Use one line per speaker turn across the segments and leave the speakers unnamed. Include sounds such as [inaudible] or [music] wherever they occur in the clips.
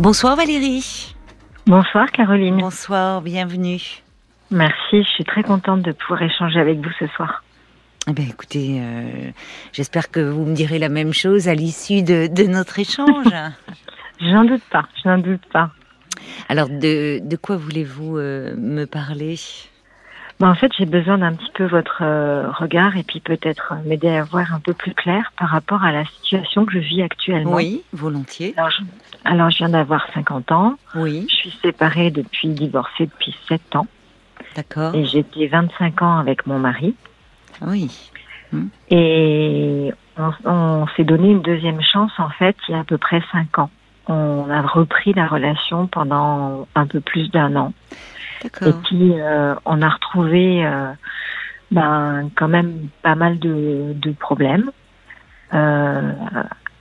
Bonsoir Valérie.
Bonsoir Caroline.
Bonsoir, bienvenue.
Merci, je suis très contente de pouvoir échanger avec vous ce soir.
Eh bien, écoutez, euh, j'espère que vous me direz la même chose à l'issue de, notre échange. [laughs] [laughs]
j'en doute pas, j'en doute pas.
Alors, de, de quoi voulez-vous euh, me parler?
Ben, En fait, j'ai besoin d'un petit peu votre euh, regard et puis peut-être m'aider à voir un peu plus clair par rapport à la situation que je vis actuellement.
Oui, volontiers.
Alors, je, alors, je viens d'avoir 50 ans.
Oui.
Je suis séparée depuis, divorcée depuis 7 ans.
D'accord.
Et j'étais 25 ans avec mon mari.
Oui.
Hmm. Et on, s'est donné une deuxième chance, en fait, il y a à peu près 5 ans. On a repris la relation pendant un peu plus d'un an. Et puis, euh, on a retrouvé euh, ben, quand même pas mal de, de problèmes. Euh,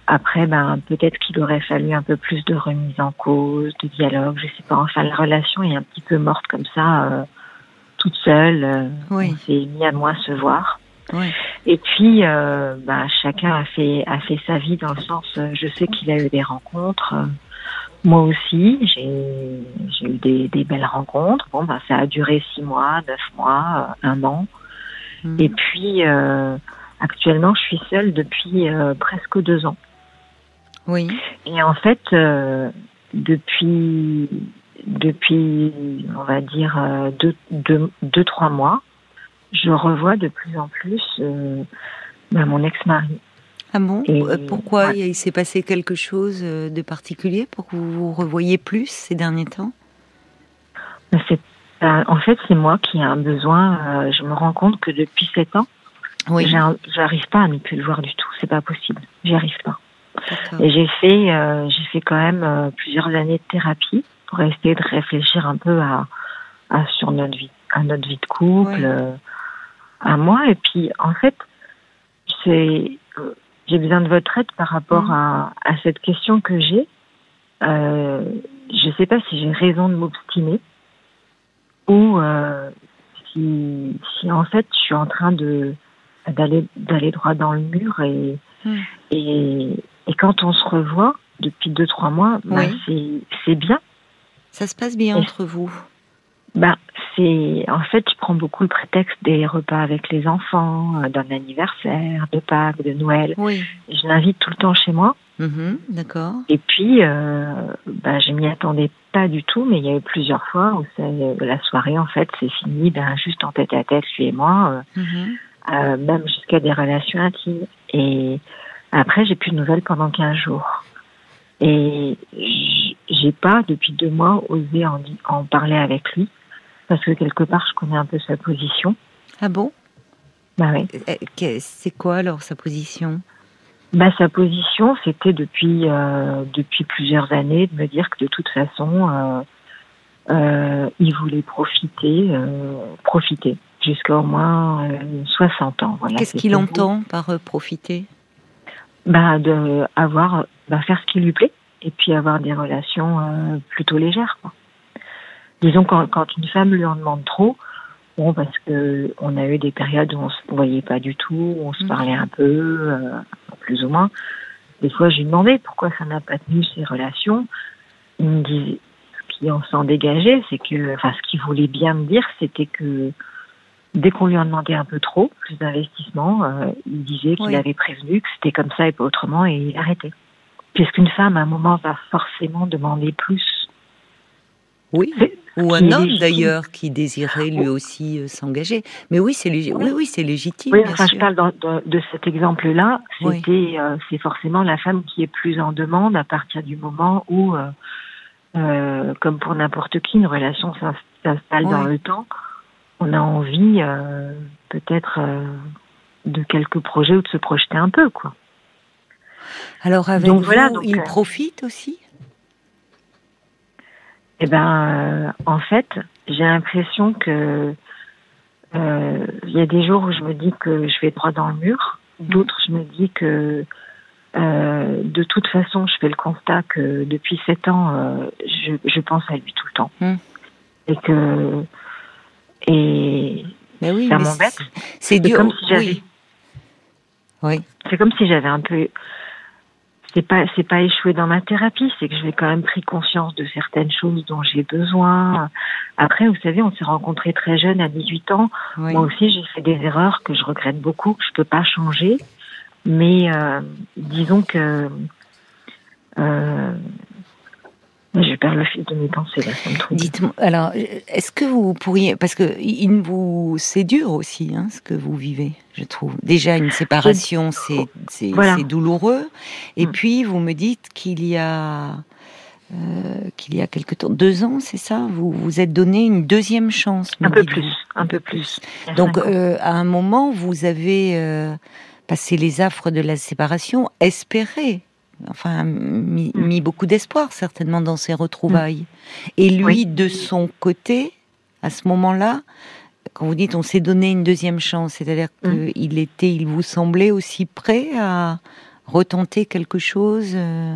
après, ben, peut-être qu'il aurait fallu un peu plus de remise en cause, de dialogue, je sais pas. Enfin, la relation est un petit peu morte comme ça. Euh, toute seule. Euh,
oui.
On s'est mis à moins se voir.
Oui.
Et puis, euh, bah, chacun a fait, a fait sa vie dans le sens, je sais qu'il a eu des rencontres. Moi aussi, j'ai eu des, des, belles rencontres. Bon, bah, ça a duré six mois, neuf mois, un an. Hmm. Et puis, actuellement, je suis seule depuis presque deux ans.
Oui.
Et en fait, depuis depuis, on va dire, euh, deux, deux, deux, trois mois, je revois de plus en plus euh, bah, mon ex-mari.
Ah bon euh, Pourquoi Il s'est passé quelque chose de particulier pour que vous vous revoyiez plus ces derniers temps?
Bah, En fait, c'est moi qui ai un besoin. je me rends compte que depuis sept ans,
oui.
j'arrive pas à ne plus le voir du tout. C'est pas possible. J'y arrive pas. Et j'ai fait, j'ai fait quand même plusieurs années de thérapie pour essayer de réfléchir un peu à, à sur notre vie, à notre vie de couple, euh, à moi. Et puis, en fait, c'est, euh, j'ai besoin de votre aide par rapport mm. à, à, cette question que j'ai. Euh, je ne sais pas si j'ai raison de m'obstiner ou euh, si, si en fait je suis en train de d'aller d'aller droit dans le mur et,
mm.
et et quand on se revoit depuis deux trois mois, bah, c'est c'est bien
ça se passe bien entre vous
bah, c'est en fait, je prends beaucoup le prétexte des repas avec les enfants, euh, d'un anniversaire, de Pâques, de Noël.
Oui.
Je l'invite tout le temps chez moi.
Mm-hmm, d'accord.
Et puis, euh, bah, je m'y attendais pas du tout, mais il y a eu plusieurs fois où la soirée, en fait, c'est fini, ben, juste en tête à tête, lui et moi, euh,
mm-hmm.
euh, même jusqu'à des relations intimes. Et après, j'ai plus de nouvelles pendant 15 jours. Et j'ai pas, depuis deux mois, osé en, en, parler avec lui, parce que quelque part, je connais un peu sa position.
Ah bon?
Bah oui.
C'est quoi alors sa position?
Bah, sa position, c'était depuis euh, depuis plusieurs années de me dire que de toute façon, euh, euh, il voulait profiter, euh, profiter jusqu'à au moins 60 euh, ans. Voilà,
Qu'est-ce qu'il entend par euh, profiter?
Bah, de avoir, bah, faire ce qui lui plaît et puis avoir des relations euh, plutôt légères. Quoi. Disons quand, quand une femme lui en demande trop, bon parce que on a eu des périodes où on se voyait pas du tout, où on se mm. parlait un peu, euh, plus ou moins. Des fois, je lui demandais pourquoi ça n'a pas tenu ces relations. Il me disait, ce qui en s'en dégageait, c'est que, enfin, ce qu'il voulait bien me dire, c'était que Dès qu'on lui en demandait un peu trop, plus d'investissement, euh, il disait qu'il avait prévenu que c'était comme ça et pas autrement et il arrêtait. Puisqu'une femme, à un moment, va forcément demander plus.
Oui. Ou un homme d'ailleurs qui désirait lui aussi euh, s'engager. Mais oui, c'est oui, oui, c'est légitime.
Oui, enfin, je parle de, cet exemple-là. C'était, euh, c'est forcément la femme qui est plus en demande à partir du moment où, comme pour n'importe qui, une relation s'installe dans le temps on a envie euh, peut-être euh, de quelques projets ou de se projeter un peu, quoi.
Alors avec donc, voilà, il euh, profite aussi?
Eh ben, en fait, j'ai l'impression que il y a des jours où je me dis que je vais droit dans le mur, mmh. d'autres je me dis que de toute façon, je fais le constat que depuis sept ans, je, pense à lui tout le temps.
Mmh.
Et que et
oui,
ça m'embête.
C'est.
Comme si j'avais.
Oui.
C'est comme si j'avais un peu. C'est pas c'est pas échoué dans ma thérapie, c'est que j'ai quand même pris conscience de certaines choses dont j'ai besoin. Après, vous savez, on s'est rencontrés très jeunes, à 18 ans. Moi aussi, j'ai fait des erreurs que je regrette beaucoup, que je peux pas changer. Mais euh, disons que euh, je perds le fil de mes pensées là, ça me
Dites-moi, alors, est-ce que vous pourriez, parce que il vous, c'est dur aussi, hein, ce que vous vivez, je trouve. Déjà une séparation, c'est c'est douloureux, et mm. puis vous me dites qu'il y a euh, qu'il y a quelque temps, deux ans, c'est ça Vous vous êtes donné une deuxième chance.
Un peu plus, un peu plus.
Donc, euh, à un moment, vous avez euh, passé les affres de la séparation, espéré enfin mis, mm. beaucoup d'espoir certainement dans ces retrouvailles. Mm. Et lui, de son côté, à ce moment-là, quand vous dites on s'est donné une deuxième chance, c'est-à-dire mm. qu'il était, il vous semblait aussi prêt à retenter quelque chose. Euh,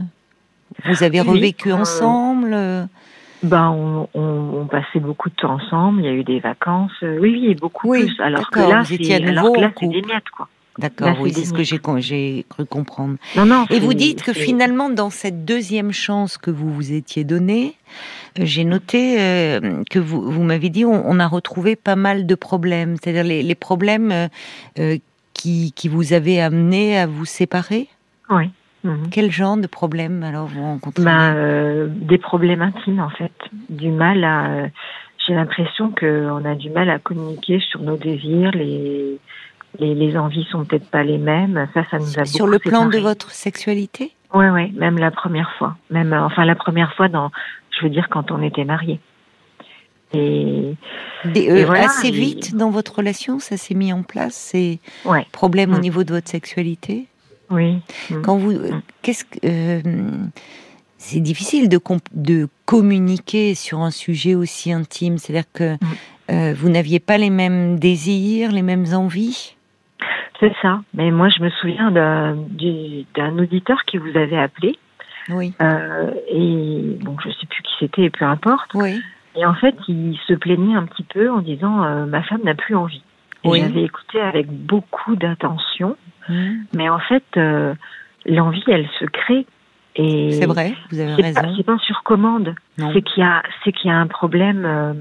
vous avez revécu euh, ensemble.
Ben, on, passait beaucoup de temps ensemble. Il y a eu des vacances. Oui, oui, beaucoup plus. Alors que là, c'est des miettes, quoi.
D'accord, oui, c'est ce que j'ai cru comprendre. Et vous dites que finalement, dans cette deuxième chance que vous vous étiez donnée, euh, j'ai noté euh, que vous, vous m'avez dit on, a retrouvé pas mal de problèmes, c'est-à-dire les, problèmes euh, qui, qui vous avaient amené à vous séparer?
Oui.
Mhm. Quel genre de problèmes alors vous rencontrez?
Ben, Des problèmes intimes en fait, du mal à. J'ai l'impression qu'on a du mal à communiquer sur nos désirs, les les, les envies sont peut-être pas les mêmes. Ça, ça nous a
Sur le plan de votre sexualité
Oui, oui, même la première fois. Même, euh, enfin, la première fois dans, je veux dire, quand on était mariés. Et,
euh, assez vite dans votre relation, ça s'est mis en place ces problèmes au mm. niveau de votre sexualité.
Oui.
Mm. Quand vous, mm. qu'est-ce que euh, c'est difficile de, de communiquer sur un sujet aussi intime. C'est-à-dire que vous n'aviez pas les mêmes désirs, les mêmes envies.
C'est ça. Mais moi, je me souviens d'un auditeur qui vous avait appelé.
Oui.
Euh, et bon, je sais plus qui c'était, peu importe.
Oui.
Et en fait, il se plaignait un petit peu en disant euh, ma femme n'a plus envie. Et oui. j'avais écouté avec beaucoup d'attention. Mmh. Mais en fait, euh, l'envie, elle se crée.
C'est vrai, vous avez raison.
C'est pas sur commande. C'est qu'il y a, c'est qu'il y a un problème euh,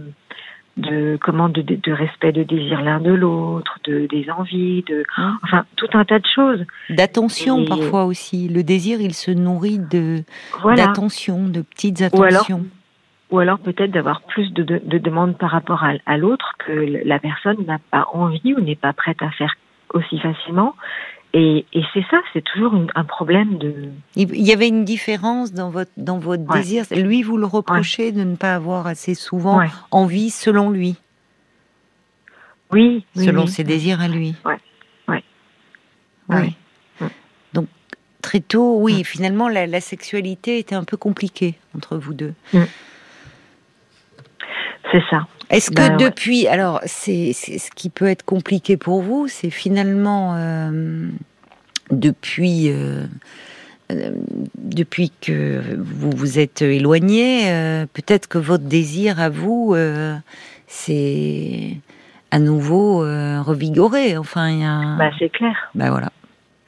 de comment de, de, respect de désir l'un de l'autre, de des envies, de enfin tout un tas de choses.
D'attention parfois aussi. Le désir, il se nourrit de d'attention, de petites attentions.
Ou alors, peut-être d'avoir plus de, de, demandes par rapport à, à l'autre que la personne n'a pas envie ou n'est pas prête à faire aussi facilement. Et, et c'est ça, c'est toujours un problème de.
Il y avait une différence dans votre dans votre désir. Lui, vous le reprochez de ne pas avoir assez souvent envie, selon lui.
Oui.
Selon ses désirs à lui.
Ouais. Ouais.
Oui. Donc très tôt, oui. Finalement, la, la, sexualité était un peu compliquée entre vous deux.
Mm. C'est ça.
Est-ce que ben, depuis, alors c'est ce qui peut être compliqué pour vous, c'est finalement euh, depuis euh, euh, depuis que vous vous êtes éloigné, peut-être que votre désir à vous, c'est à nouveau revigoré. Enfin, il y a.
Bah, c'est clair.
Bah voilà.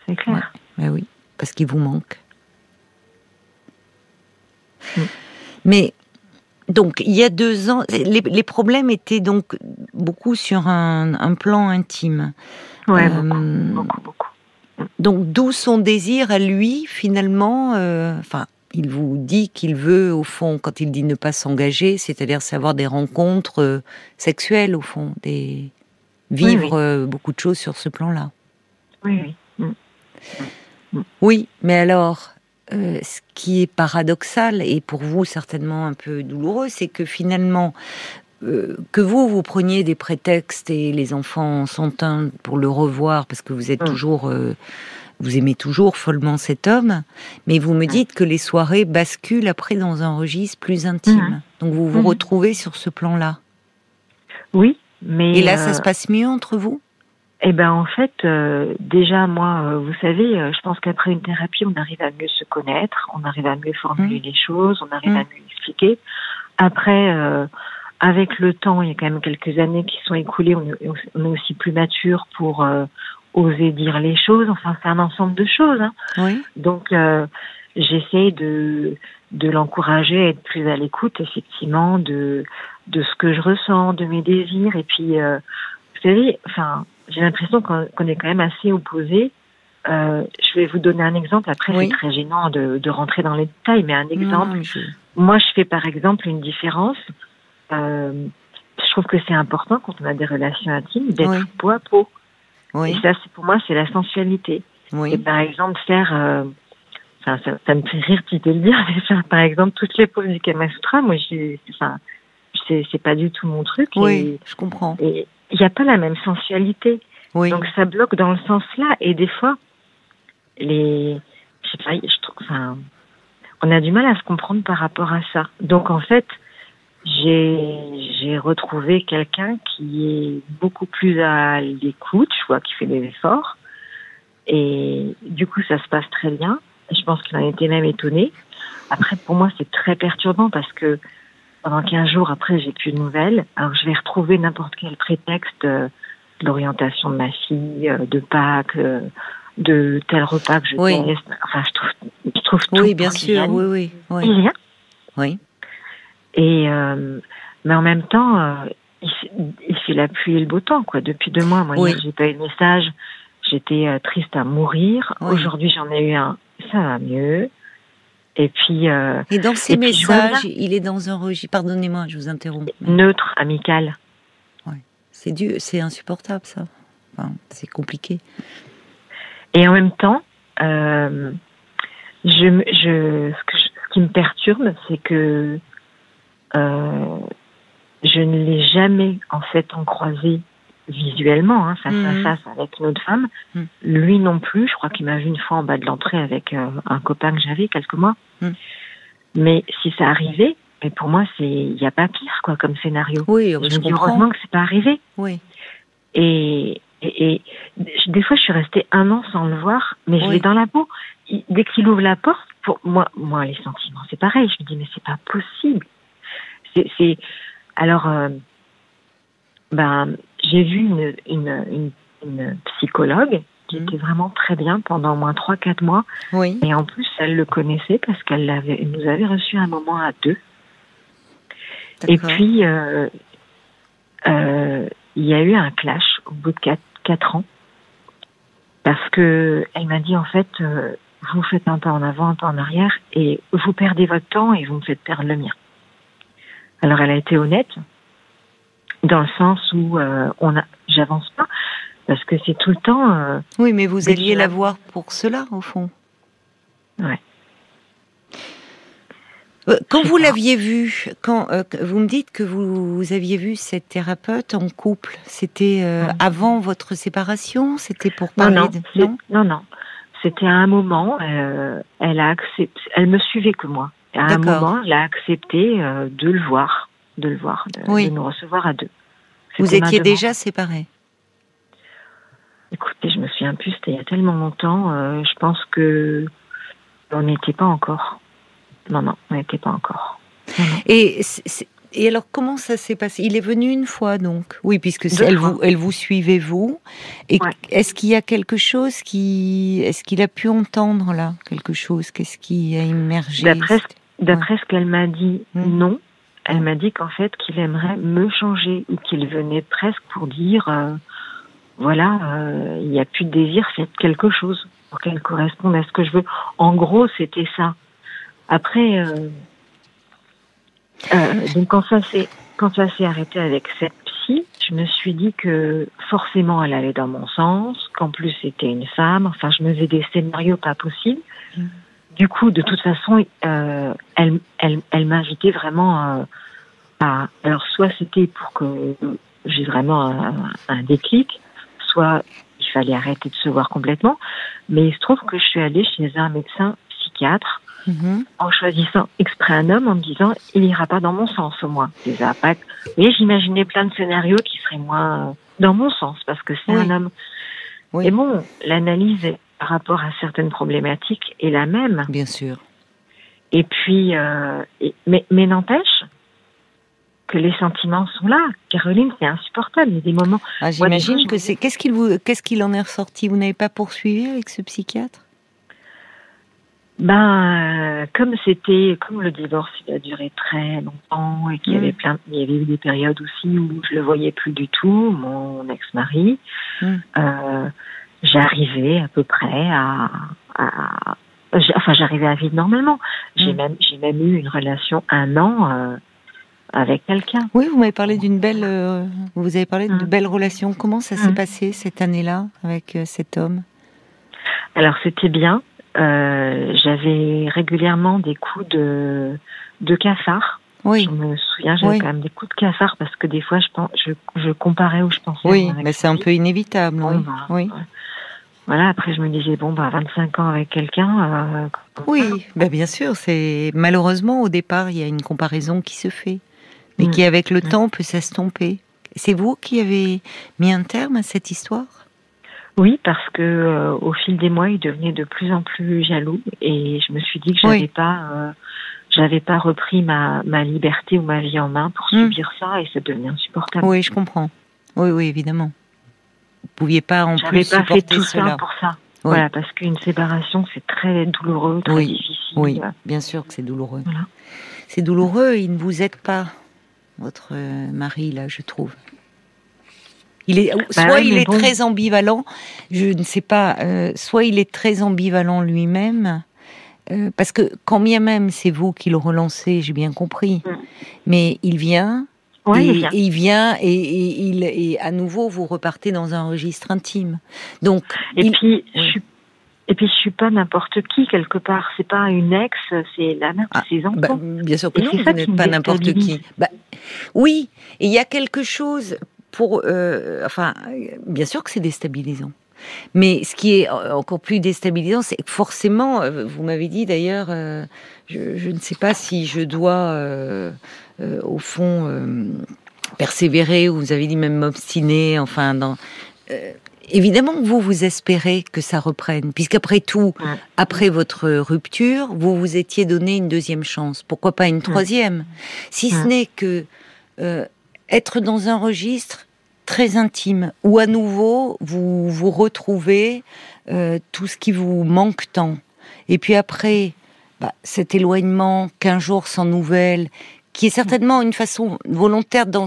C'est clair.
Bah oui, parce qu'il vous manque. Mm. Mais donc, il y a deux ans, les, problèmes étaient donc beaucoup sur un, plan intime.
Oui, euh, beaucoup, beaucoup,
Donc, d'où son désir à lui, finalement, euh, enfin, il vous dit qu'il veut, au fond, quand il dit ne pas s'engager, c'est-à-dire savoir des rencontres euh, sexuelles, au fond, des vivre beaucoup de choses sur ce plan-là.
Oui, oui.
Mm. Oui, mais alors, euh, ce qui est paradoxal et pour vous certainement un peu douloureux, c'est que finalement, euh, que vous, vous preniez des prétextes et les enfants sont un pour le revoir parce que vous êtes mm. toujours, euh, vous aimez toujours follement cet homme, mais vous me mm. dites que les soirées basculent après dans un registre plus intime. Mm. Donc vous vous retrouvez sur ce plan-là.
Oui, mais.
Et là, ça se passe mieux entre vous?
Eh ben en fait, euh, déjà moi, euh, vous savez, euh, je pense qu'après une thérapie, on arrive à mieux se connaître, on arrive à mieux formuler mmh. les choses, on arrive à mmh. mieux expliquer. Après, avec le temps, il y a quand même quelques années qui sont écoulées, on est, on est aussi plus mature pour oser dire les choses. Enfin, c'est un ensemble de choses. Hein.
Oui.
Donc, j'essaie de de l'encourager à être plus à l'écoute, effectivement, de de ce que je ressens, de mes désirs. Et puis, euh, vous savez, enfin, j'ai l'impression qu'on est quand même assez opposés. Euh, je vais vous donner un exemple. Après, c'est très gênant de, de, rentrer dans les détails, mais un exemple. Moi, je fais par exemple une différence. Euh, je trouve que c'est important quand on a des relations intimes d'être peau à peau. Oui. Et ça, pour moi, c'est la sensualité. Et par exemple, faire, euh, ça, ça, me fait rire de le dire, mais faire par exemple toutes les poses du Kama Sutra, moi, j'ai, enfin, c'est, c'est pas du tout mon truc.
Oui, je comprends.
Et il n'y a pas la même sensualité. Oui. Donc ça bloque dans le sens là. Et des fois, les, je sais pas, je trouve, enfin, on a du mal à se comprendre par rapport à ça. Donc en fait, j'ai j'ai retrouvé quelqu'un qui est beaucoup plus à l'écoute, je vois, qui fait des efforts. Et du coup, ça se passe très bien. Je pense qu'il en était même étonné. Après, pour moi, c'est très perturbant parce que pendant 15 jours après, j'ai plus de nouvelles. Alors, je vais retrouver n'importe quel prétexte euh, de l'orientation de ma fille, euh, de Pâques, euh, de tel repas que je oui. Enfin, je trouve, je trouve tout.
Oui, bien sûr, oui, oui, oui.
Il vient.
Oui.
Et euh, mais en même temps, il, il, fait la pluie et le beau temps, quoi. Depuis deux mois, moi, oui. j'ai pas eu de message. J'étais triste à mourir. Oui. Aujourd'hui, j'en ai eu un. Ça va mieux. Et puis. Euh,
et dans ces messages, il est dans un registre. Pardonnez-moi, je vous interromps.
Neutre, amical.
Ouais. C'est du, c'est insupportable, ça. Enfin, c'est compliqué.
Et en même temps, euh, je, je, ce, que je, ce qui me perturbe, c'est que euh, je ne l'ai jamais en fait en croisé visuellement, hein, face mmh. à face avec une autre femme. Mmh. Lui non plus. Je crois qu'il m'a vu une fois en bas de l'entrée avec euh, un copain que j'avais quelques mois. Mmh. Mais si ça arrivait, mais pour moi c'est il n'y a pas pire quoi comme scénario.
Oui, je,
je me dis heureusement que c'est pas arrivé.
Oui.
Et, et, et, des fois je suis restée un an sans le voir, mais je oui. l'ai dans la peau. dès qu'il ouvre la porte, pour moi, moi les sentiments c'est pareil. Je me dis mais c'est pas possible c'est alors euh, ben j'ai vu une, une, une, une, psychologue qui mmh. était vraiment très bien pendant au moins trois quatre mois.
Oui.
Et en plus, elle le connaissait parce qu'elle l'avait, nous avait reçu un moment à deux. Et puis, euh, euh, il y a eu un clash au bout de quatre, quatre ans parce que elle m'a dit en fait, euh, vous faites un pas en avant, un pas en arrière et vous perdez votre temps et vous me faites perdre le mien. Alors elle a été honnête dans le sens où euh, on a, j'avance pas parce que c'est tout le temps. Euh,
oui, mais vous alliez la voir pour cela au fond.
Ouais.
Euh, quand vous l'aviez vue, quand euh, vous me dites que vous, vous, aviez vu cette thérapeute en couple, c'était euh, avant votre séparation, c'était pour parler
non, non,
de non,
non, non. C'était à un moment, elle a accepté, elle me suivait que moi à un moment, elle a accepté de le voir, de le voir, de, oui. de nous recevoir à deux.
Vous étiez déjà séparés
Écoutez, je me souviens plus, c'était il y a tellement longtemps. Euh, je pense que on n'était pas encore. Non, non, on n'était pas encore.
Non, non. Et, et alors, comment ça s'est passé? Il est venu une fois, donc? Oui, puisque elle vous, elle vous suivait, vous. Et ouais. est-ce qu'il y a quelque chose qui... Est-ce qu'il a pu entendre, là, quelque chose? Qu'est-ce qui a immergé
D'après ouais. ce qu'elle m'a dit, non. Elle m'a dit qu'en fait, qu'il aimerait me changer ou qu'il venait presque pour dire, euh, voilà, euh, il n'y a plus de désir, faites quelque chose pour qu'elle corresponde à ce que je veux. En gros, c'était ça. Après, euh, donc quand ça s'est quand ça s'est arrêté avec cette psy, je me suis dit que forcément elle allait dans mon sens, qu'en plus c'était une femme. Enfin, je me faisais des scénarios pas possibles. Mmh du coup, de toute façon, euh, elle, elle, elle m'invitait vraiment euh, à. Alors, soit c'était pour que j'ai vraiment un, un, déclic, soit il fallait arrêter de se voir complètement. Mais il se trouve que je suis allée chez un médecin psychiatre -hmm. en choisissant exprès un homme en me disant il ira pas dans mon sens au moins. Déjà, pas... Et j'imaginais plein de scénarios qui seraient moins dans mon sens parce que c'est oui. un homme. Oui. Et bon, l'analyse par rapport à certaines problématiques est la même.
Bien sûr.
Et puis, euh, et, mais, mais n'empêche que les sentiments sont là. Caroline, c'est insupportable. Il y a des moments.
Ah, J'imagine que c'est. Qu'est-ce qu'il vous, qu'est-ce qu'il en est ressorti? Vous n'avez pas poursuivi avec ce psychiatre?
Ben, comme c'était, comme le divorce, il a duré très longtemps et qu'il y avait plein, il y avait eu des périodes aussi où je le voyais plus du tout, mon ex-mari. Euh, j'arrivais à peu près à, à, enfin, j'arrivais à vivre normalement. J'ai même, j'ai même eu une relation un an. Euh, avec quelqu'un.
Oui, vous m'avez parlé d'une belle, euh, vous avez parlé de mm. belles relations. Comment ça s'est mm. passé cette année-là avec euh, cet homme?
Alors c'était bien. Euh, j'avais régulièrement des coups de de cafard. Oui. Je me souviens, j'avais quand même des coups de cafard parce que des fois je pense, je, je comparais où je pensais.
Oui, mais c'est un peu inévitable. oui. Oui.
Voilà, après je me disais bon bah 25 ans avec quelqu'un.
oui, bah, bien sûr, c'est malheureusement au départ il y a une comparaison qui se fait mais mm. qui avec le mm. temps peut s'estomper. C'est vous qui avez mis un terme à cette histoire?
Oui, parce que euh, au fil des mois, il devenait de plus en plus jaloux et je me suis dit que j'avais pas, euh, j'avais pas repris ma, ma liberté ou ma vie en main pour mm. subir ça et ça devenait insupportable.
Oui, je comprends. Oui, oui, évidemment. Vous pouviez pas en plus
pas
supporter
fait tout ça pour ça. Voilà, parce qu'une séparation, c'est très douloureux, très difficile.
Oui, bien sûr que c'est douloureux. C'est douloureux, il ne vous aide pas votre mari, là, je trouve. Il est, bah soit il est très ambivalent, je ne sais pas, euh, soit il est très ambivalent lui-même, euh, parce que quand bien même c'est vous qui le relancez, j'ai bien compris, mm. mais il vient, et, il vient, et, il, et à nouveau vous repartez dans un registre intime. Donc,
et puis je suis et puis je suis pas n'importe qui quelque part. C'est pas une ex, c'est la mère de ah, ses enfants.
Bah, bien sûr que non, vous n'êtes pas n'importe qui. Bah, oui, il y a quelque chose pour. Euh, enfin, bien sûr que c'est déstabilisant. Mais ce qui est encore plus déstabilisant, c'est que forcément, euh, vous m'avez dit d'ailleurs, euh, je, je, ne sais pas si je dois, au fond, persévérer, ou vous avez dit même m'obstiner, enfin, dans évidemment vous vous espérez que ça reprenne, puisqu'après tout, après votre rupture, vous vous étiez donné une deuxième chance. Pourquoi pas une troisième? Si ce n'est que euh, être dans un registre très intime, où à nouveau vous vous retrouvez euh, tout ce qui vous manque tant. Et puis après, bah, cet éloignement, 15 jours sans nouvelles, qui est certainement une façon volontaire dans,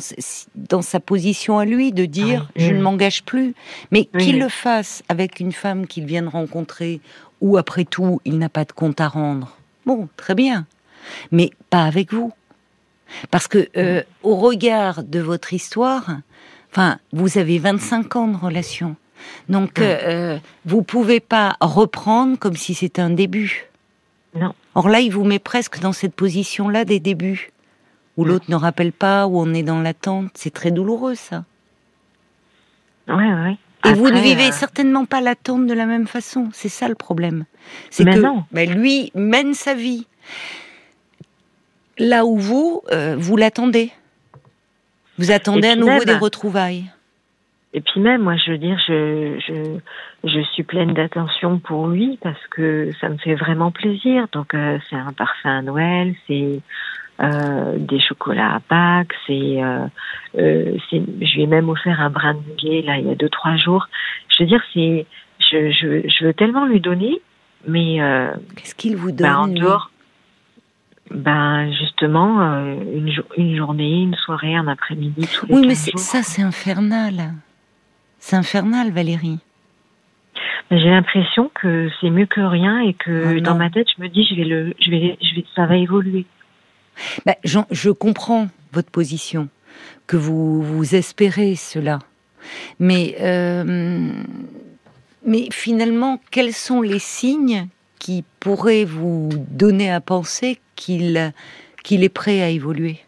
dans sa position à lui de dire ah je ne m'engage plus, mais qu'il le fasse avec une femme qu'il vient de rencontrer ou après tout il n'a pas de compte à rendre. Bon, très bien, mais pas avec vous, parce que euh, au regard de votre histoire, enfin vous avez 25 ans de relation, donc euh, euh, vous pouvez pas reprendre comme si c'était un début.
Non.
Or là, il vous met presque dans cette position-là des débuts où l'autre ne rappelle pas, où on est dans l'attente. C'est très douloureux, ça.
Oui, oui.
Et vous ne vivez euh, certainement pas l'attente de la même façon. C'est ça le problème. C'est que non. Ben, lui mène sa vie là où vous, euh, vous l'attendez. Vous attendez à nouveau des retrouvailles.
Et puis même, moi, je veux dire, je, je, je suis pleine d'attention pour lui parce que ça me fait vraiment plaisir. Donc, euh, c'est un parfum à Noël, c'est euh, des chocolats à Pâques. C'est, euh, euh, je lui ai même offert un brin de muguet là il y a deux trois jours. Je veux dire, c'est, je, je, je veux tellement lui donner, mais
qu'est-ce qu'il vous donne ben, en
dehors ben justement une, une journée, une soirée, un après-midi, tous les
Oui, mais ça c'est infernal. C'est infernal, Valérie.
J'ai l'impression que c'est mieux que rien et que oh dans ma tête, je me dis, je vais le, je vais, je vais, ça va évoluer.
Ben, je comprends votre position, que vous, vous espérez cela. Mais, euh, mais finalement, quels sont les signes qui pourraient vous donner à penser qu'il qu'il est prêt à évoluer?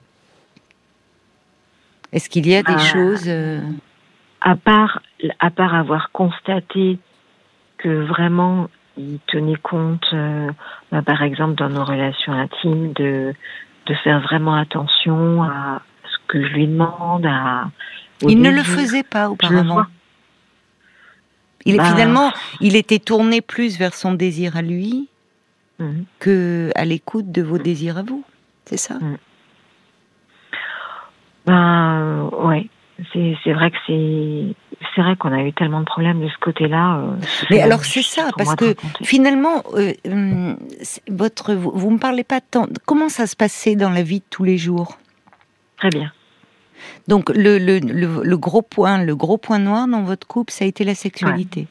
Est-ce qu'il y a des bah, choses euh,
à part à part avoir constaté que vraiment il tenait compte, euh, bah, par exemple dans nos relations intimes, de de faire vraiment attention à ce que je lui demande. À,
il ne le faisait pas auparavant. Il, bah, finalement, il était tourné plus vers son désir à lui mhm. que à l'écoute de vos désirs à vous. C'est ça
mhm. Ben ouais, c'est vrai que c'est c'est vrai qu'on a eu tellement de problèmes de ce côté-là. Euh,
Mais alors c'est ça, parce que finalement, euh, hum, votre, vous, vous me parlez pas tant. Comment ça se passait dans la vie de tous les jours?
Très bien.
Donc le, le, le, gros point, le gros point noir dans votre couple, ça a été la sexualité.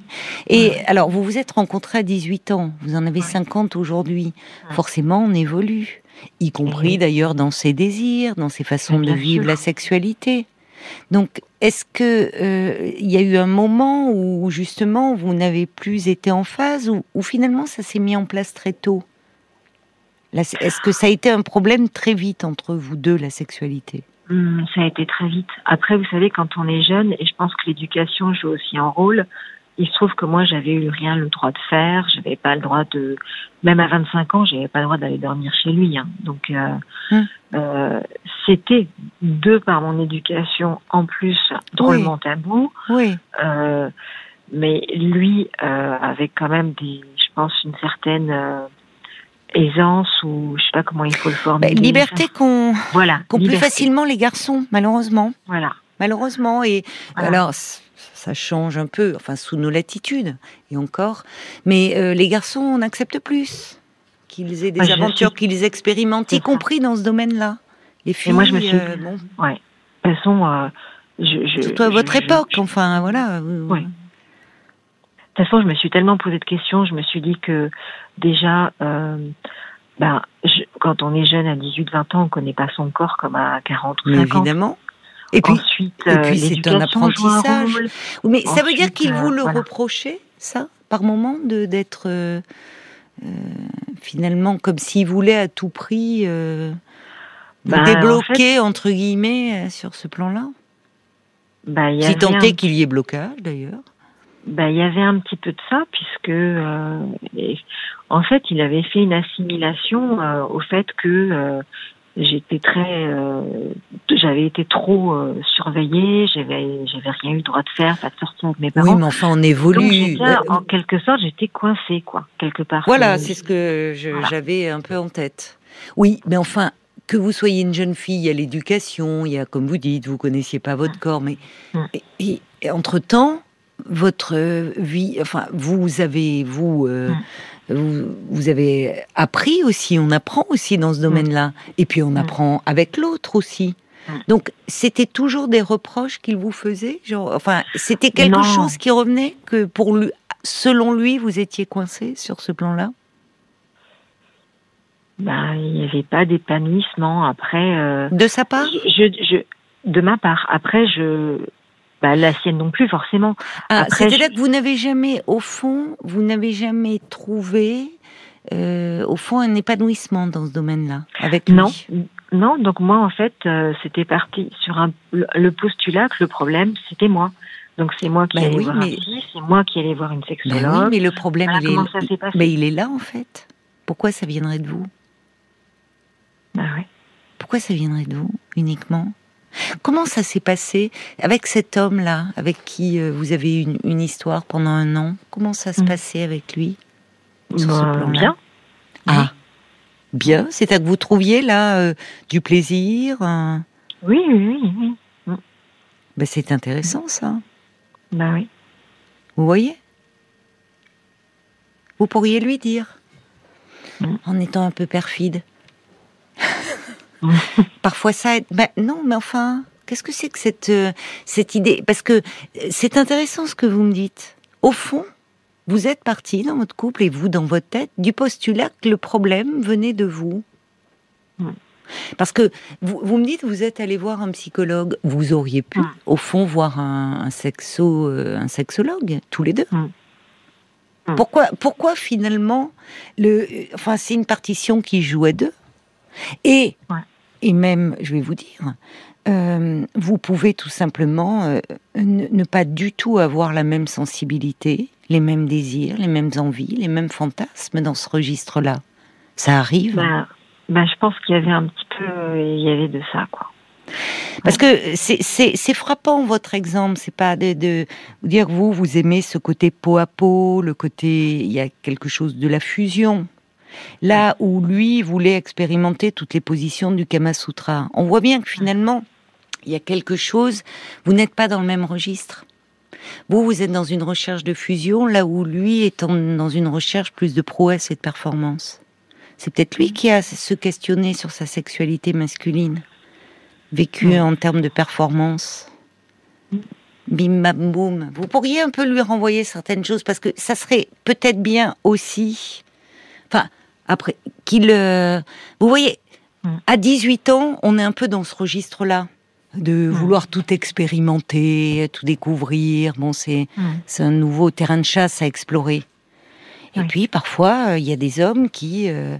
Et alors vous vous êtes rencontrés à 18 ans, vous en avez 50 aujourd'hui. Forcément, on évolue, y compris d'ailleurs dans ses désirs, dans ses façons de vivre la sexualité. Donc, est-ce que euh, il y a eu un moment où justement vous n'avez plus été en phase, ou, finalement ça s'est mis en place très tôt? Est-ce que ça a été un problème très vite entre vous deux, la sexualité?
Hum, Ça a été très vite. Après, vous savez, quand on est jeune, et je pense que l'éducation joue aussi un rôle, il se trouve que moi, j'avais eu rien le droit de faire. J'avais pas le droit de, même à 25 ans, j'avais pas le droit d'aller dormir chez lui. Hein. Donc, euh, hum. euh, c'était de par mon éducation en plus drôlement tabou.
Oui.
Euh, mais lui euh, avait quand même des, je pense, une certaine euh, aisance ou je sais pas comment il faut le formuler.
Bah, liberté qu'on voilà, qu'on plus facilement les garçons, malheureusement.
Voilà.
Malheureusement et alors ça change un peu, enfin sous nos latitudes et encore. Mais euh, les garçons, on accepte plus qu'ils aient des aventures, qu'ils expérimentent, y compris dans ce domaine-là.
Les filles, moi, je me suis... Euh, bon. ouais. De toute façon, euh, je, je,
surtout à votre époque, enfin voilà.
Ouais. De toute façon, je me suis tellement posé de questions. Je me suis dit que déjà, ben, quand on est jeune à 18-20 ans, on connaît pas son corps comme à 40 ou 50
ans. Évidemment. Et puis, Ensuite, et puis euh, c'est un apprentissage. Mais ça veut dire qu'il vous le euh, reprochait, ça, par moment, de d'être euh, finalement comme s'il voulait à tout prix bah, débloquer entre guillemets sur ce plan-là? Bah, si tant est qu'il y ait blocage, d'ailleurs.
Bah, il y avait un petit peu de ça, puisque en fait, il avait fait une assimilation au fait que j'étais très euh, j'avais été trop euh, surveillée j'avais j'avais rien eu le droit de faire pas de sortir avec mes parents.
oui mais enfin on évolue.
Donc, en quelque sorte j'étais coincée quoi quelque part.
Voilà c'est ce que j'avais un peu en tête. Oui mais enfin que vous soyez une jeune fille il y a l'éducation il y a comme vous dites vous connaissiez pas votre corps mais mm. et, entre temps votre vie enfin vous avez vous euh, mm vous, avez appris aussi, on apprend aussi dans ce mm. domaine-là. Et puis on mm. apprend avec l'autre aussi. Donc, c'était toujours des reproches qu'il vous faisait genre, Enfin, c'était quelque chose qui revenait que pour lui, selon lui, vous étiez coincé sur ce plan-là?
Ben, il n'y avait pas d'épanouissement. Après, euh,
de sa part,
je, de ma part. Après, je, bah, la sienne non plus forcément.
Ah, C'est-à-dire que vous n'avez jamais, au fond, vous n'avez jamais trouvé, euh, au fond, un épanouissement dans ce domaine-là avec lui?
Non, non. Donc moi, en fait, euh, c'était parti sur un, le postulat que le problème, c'était moi. Donc c'est moi qui bah allais voir mais... c'est moi qui allais voir une sexologue.
oui, mais le problème, il est, mais il est là en fait. Pourquoi ça viendrait de vous?
Bah ouais.
Pourquoi ça viendrait de vous uniquement? Comment ça s'est passé avec cet homme-là, avec qui euh, vous avez eu une, histoire pendant un an? Comment ça se mm. passait avec lui?
Sur ce bah, Bien.
Ah, bien? C'est à que vous trouviez là euh, du plaisir
Oui, oui, oui.
Ben, c'est intéressant ça.
Bah oui.
Vous voyez? Vous pourriez lui dire, mm. en étant un peu perfide. [laughs] Parfois ça aide. Ben, non, mais enfin, qu'est-ce que c'est que cette, euh, cette idée? Parce que euh, c'est intéressant ce que vous me dites. Au fond, vous êtes parti dans votre couple et vous, dans votre tête, du postulat que le problème venait de vous. Parce que vous, vous, me dites, vous êtes allé voir un psychologue, vous auriez pu, au fond, voir un, sexo, euh, un sexologue, tous les deux. Pourquoi, pourquoi finalement, le, enfin, c'est une partition qui joue à deux. Et et même, je vais vous dire, euh, vous pouvez tout simplement euh, ne, pas du tout avoir la même sensibilité, les mêmes désirs, les mêmes envies, les mêmes fantasmes dans ce registre-là. Ça arrive.
Bah, bah, je pense qu'il y avait un petit peu, il y avait de ça, quoi.
Parce que c'est frappant votre exemple, c'est pas de, de, dire vous vous aimez ce côté peau à peau, le côté il y a quelque chose de la fusion, Là où lui voulait expérimenter toutes les positions du Kama Sutra. On voit bien que finalement, il y a quelque chose. Vous n'êtes pas dans le même registre. Vous, vous êtes dans une recherche de fusion, là où lui est dans une recherche plus de prouesse et de performance. C'est peut-être lui qui a se questionner sur sa sexualité masculine, vécue en termes de performance. Bim bam boum. Vous pourriez un peu lui renvoyer certaines choses parce que ça serait peut-être bien aussi. Enfin, après, qu'il. Euh, vous voyez, à 18 ans, on est un peu dans ce registre-là de vouloir tout expérimenter, tout découvrir. Bon, c'est un nouveau terrain de chasse à explorer. Et puis parfois, euh, il y a des hommes qui, euh,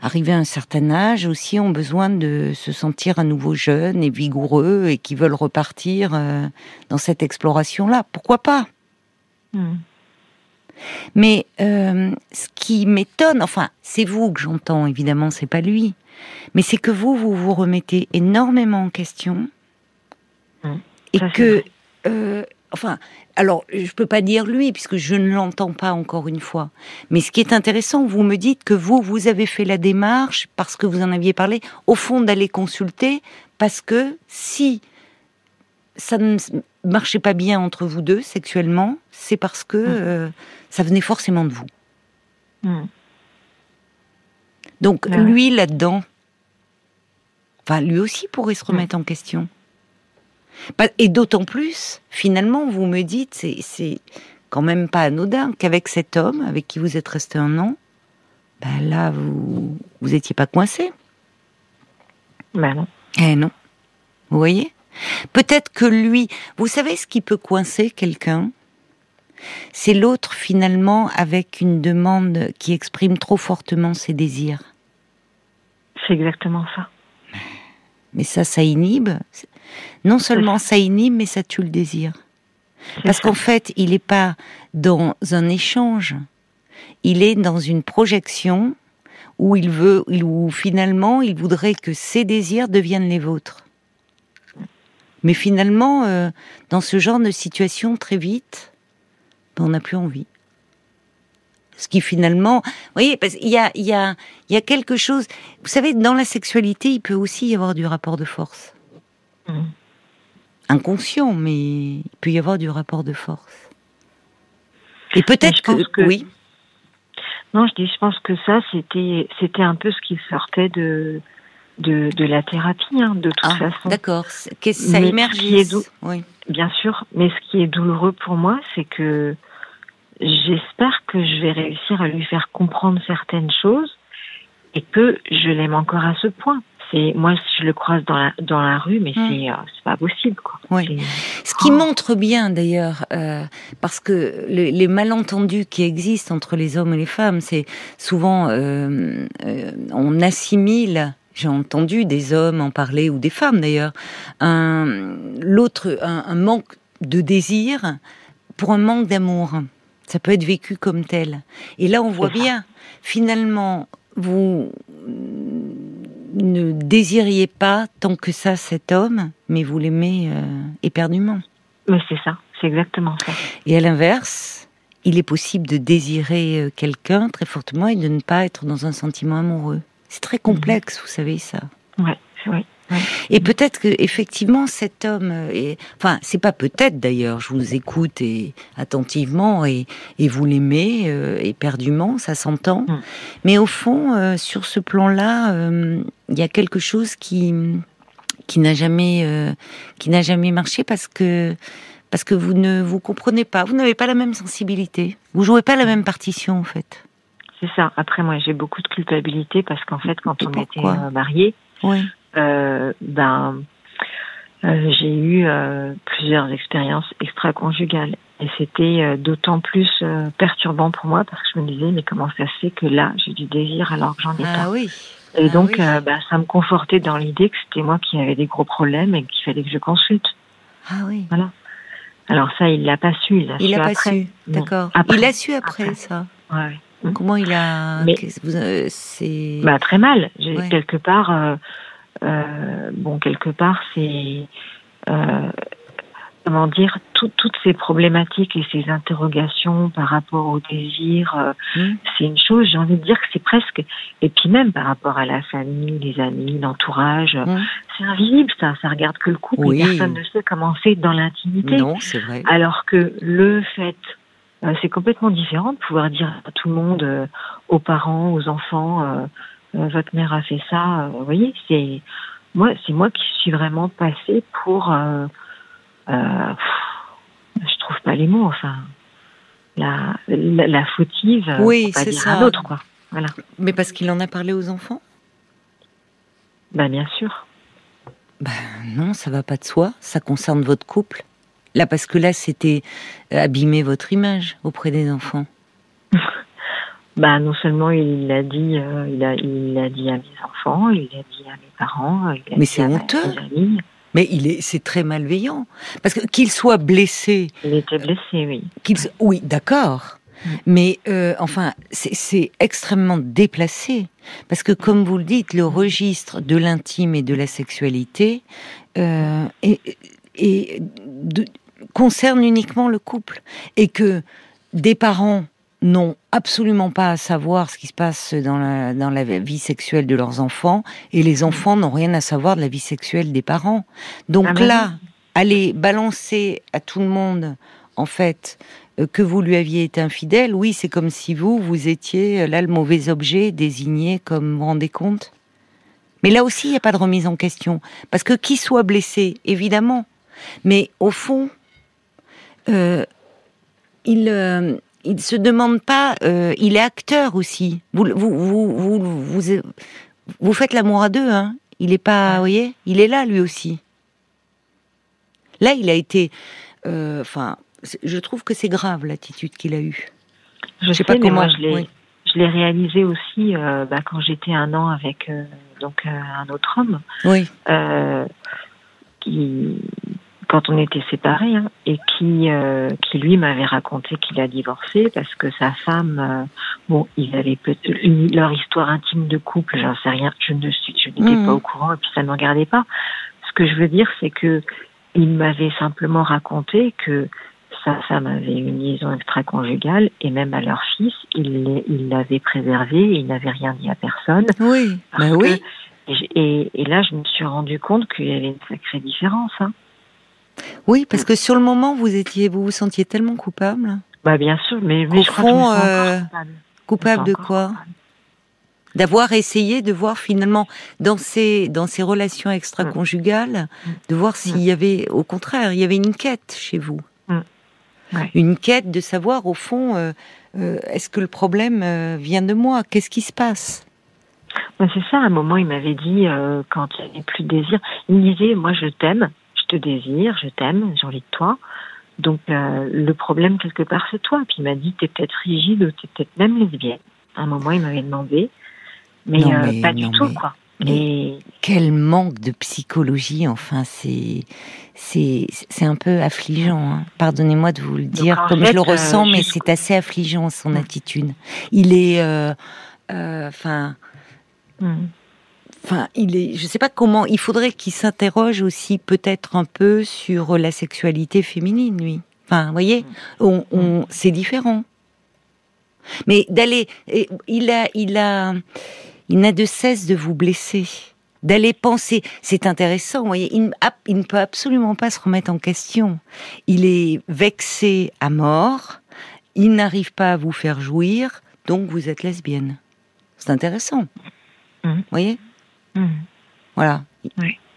arrivés à un certain âge, aussi ont besoin de se sentir à nouveau jeunes et vigoureux et qui veulent repartir euh, dans cette exploration-là. Pourquoi pas? Mais ce qui m'étonne, enfin, c'est vous que j'entends, évidemment, c'est pas lui, mais c'est que vous, vous vous remettez énormément en question et que, euh, enfin, alors je peux pas dire lui puisque je ne l'entends pas encore une fois. Mais ce qui est intéressant, vous me dites que vous, vous avez fait la démarche parce que vous en aviez parlé, au fond d'aller consulter parce que si ça ne marchait pas bien entre vous deux sexuellement, c'est parce que mmh. euh, ça venait forcément de vous. Mmh. Donc lui là-dedans, enfin lui aussi pourrait se remettre mmh. en question. Et d'autant plus, finalement, vous me dites, c'est quand même pas anodin qu'avec cet homme avec qui vous êtes resté un an, ben là, vous vous étiez pas coincé.
Ben non.
Eh non. Vous voyez? Peut-être que lui, vous savez ce qui peut coincer quelqu'un? C'est l'autre finalement avec une demande qui exprime trop fortement ses désirs.
C'est exactement ça.
Mais ça, ça inhibe non seulement ça inhibe, mais ça tue le désir. Parce qu'en fait, il n'est pas dans un échange, il est dans une projection où il veut, où finalement, il voudrait que ses désirs deviennent les vôtres. Mais finalement, euh, dans ce genre de situation, très vite, ben, on n'a plus envie. Ce qui finalement, vous voyez, parce qu'il y a, il y a, il y a quelque chose. Vous savez, dans la sexualité, il peut aussi y avoir du rapport de force. Mmh inconscient, mais il peut y avoir du rapport de force. Et peut-être que, oui.
Non, je dis, je pense que ça, c'était, c'était un peu ce qui sortait de, de, de la thérapie, hein, de toute ah, façon.
D'accord, ça émerge.
Oui. Bien sûr, mais ce qui est douloureux pour moi, c'est que j'espère que je vais réussir à lui faire comprendre certaines choses et que je l'aime encore à ce point c'est moi je le croise dans la dans la rue mais hmm. c'est euh, c'est pas possible quoi.
Oui. Ce qui montre bien d'ailleurs euh, parce que les malentendus qui existent entre les hommes et les femmes c'est souvent euh, on assimile j'ai entendu des hommes en parler ou des femmes d'ailleurs un l'autre un, manque de désir pour un manque d'amour ça peut être vécu comme tel et là on voit bien finalement vous ne désiriez pas tant que ça cet homme, mais vous l'aimez euh, éperdument.
Mais c'est ça, c'est exactement ça.
Et à l'inverse, il est possible de désirer euh, quelqu'un très fortement et de ne pas être dans un sentiment amoureux. C'est très complexe, vous savez ça.
Ouais, oui.
Et peut-être que effectivement cet homme, est, enfin c'est pas peut-être d'ailleurs, je vous écoute et attentivement et, et vous l'aimez euh, éperdument, ça s'entend. Mm. Mais au fond, euh, sur ce plan-là, euh, il y a quelque chose qui qui n'a jamais euh, qui n'a jamais marché parce que parce que vous ne vous comprenez pas, vous n'avez pas la même sensibilité, vous jouez pas la même partition en fait.
C'est ça. Après moi j'ai beaucoup de culpabilité parce qu'en fait quand on était mariés.
Oui
euh, ben, euh, j'ai eu euh, plusieurs expériences extra-conjugales. Et c'était d'autant plus perturbant pour moi parce que je me disais, mais comment ça se fait que là, j'ai du désir alors que j'en ai
ah
pas?
oui.
Et ah donc, bah, ça me confortait dans l'idée que c'était moi qui avais des gros problèmes et qu'il fallait que je consulte.
Ah oui.
Voilà. Alors ça, il l'a pas su. Il l'a
il
su
pas
après.
su. D'accord. Il l'a su après, ça.
Ouais.
Comment il a
Mais...
C'est.
Bah très mal. J'ai quelque part. Euh, bon, quelque part, c'est euh, comment dire, toutes ces problématiques et ces interrogations par rapport au désir, euh, hmm. c'est une chose, j'ai envie de dire que c'est presque, et puis même par rapport à la famille, les amis, l'entourage, hmm. c'est invisible ça, ça regarde que le couple et personne ne sait comment c'est dans l'intimité.
Non, c'est vrai.
Alors que le fait, euh, c'est complètement différent de pouvoir dire à tout le monde, euh, aux parents, aux enfants, votre mère a fait ça, vous voyez, c'est moi, c'est moi qui suis vraiment passée pour euh, je trouve pas les mots, enfin, la, la, fautive,
oui, c'est ça.
l'autre, quoi. Voilà.
Mais parce qu'il en a parlé aux enfants?
Ben, bien sûr.
Ben, non, ça va pas de soi. Ça concerne votre couple. Là, parce que là, c'était abîmer votre image auprès des enfants. [laughs]
bah, non seulement il l'a dit, euh, il, a, il l'a dit à mes enfants, il l'a dit à mes parents.
Mais c'est honteux. Mais il est, c'est très malveillant. Parce que qu'il soit blessé.
Il était blessé, oui.
Qu'il, oui, d'accord. Mais euh, enfin, c'est extrêmement déplacé parce que, comme vous le dites, le registre de l'intime et de la sexualité euh, concerne uniquement le couple et que des parents n'ont absolument pas à savoir ce qui se passe dans la, dans la vie sexuelle de leurs enfants, et les enfants n'ont rien à savoir de la vie sexuelle des parents. Donc ah ben là, aller balancer à tout le monde, en fait, euh, que vous lui aviez été infidèle, oui, c'est comme si vous, vous étiez euh, là le mauvais objet désigné comme, vous, vous rendez compte? Mais là aussi, il n'y a pas de remise en question. Parce que qui soit blessé, évidemment. Mais au fond, il, il se demande pas, euh, il est acteur aussi. Vous, vous, vous, vous, vous, faites l'amour à deux, hein. Il est pas, vous voyez, il est là lui aussi. Là, il a été, euh, enfin, je trouve que c'est grave l'attitude qu'il a eue.
Je, sais, pas comment. je l'ai, je l'ai réalisé aussi euh, bah, quand j'étais un an avec donc un autre homme.
Oui.
qui quand on était séparés, hein, et qui, euh, qui lui m'avait raconté qu'il a divorcé parce que sa femme, euh, bon, ils avaient peut leur histoire intime de couple, j'en sais rien, je ne suis, je n'étais pas mmh. au courant et puis ça ne regardait pas. Ce que je veux dire, c'est que il m'avait simplement raconté que sa femme avait une liaison extra-conjugale et même à leur fils, il l'avait préservé et il n'avait rien dit à personne.
Oui, bah oui.
Et, et, là, je me suis rendu compte qu'il y avait une sacrée différence. Hein.
Oui, parce que sur le moment, vous étiez, vous vous sentiez tellement coupable.
Bah bien sûr, mais, mais je crois que euh,
coupable. de quoi D'avoir essayé de voir finalement dans ces dans ces relations extra-conjugales, mm. de voir mm. s'il y avait, au contraire, il y avait une quête chez vous, mm. une quête de savoir au fond, euh, euh, est-ce que le problème vient de moi? Qu'est-ce qui se passe?
Bah, c'est ça, à un moment, il m'avait dit, quand il n'y avait plus de désir, il me disait, moi je t'aime, je te désire, je t'aime, j'ai envie de toi. Donc euh, le problème quelque part c'est toi. Puis il m'a dit t'es peut-être rigide ou t'es peut-être même lesbienne. À un moment il m'avait demandé, mais, euh, pas du tout quoi.
Et... Quel manque de psychologie, enfin, c'est c'est c'est un peu affligeant. Hein. Pardonnez-moi de vous le dire, comme je le euh, ressens, mais c'est assez affligeant son mm. attitude. Il est, enfin, mm. Enfin, il est, je sais pas comment. Il faudrait qu'il s'interroge aussi peut-être un peu sur la sexualité féminine, lui. Enfin, vous voyez, on, on c'est différent. Mais d'aller, il a, il a, il n'a de cesse de vous blesser, d'aller penser. C'est intéressant, vous voyez. Il, il, ne peut absolument pas se remettre en question. Il est vexé à mort. Il n'arrive pas à vous faire jouir, donc vous êtes lesbienne. C'est intéressant. Mmh. Vous voyez? Mmh. Voilà.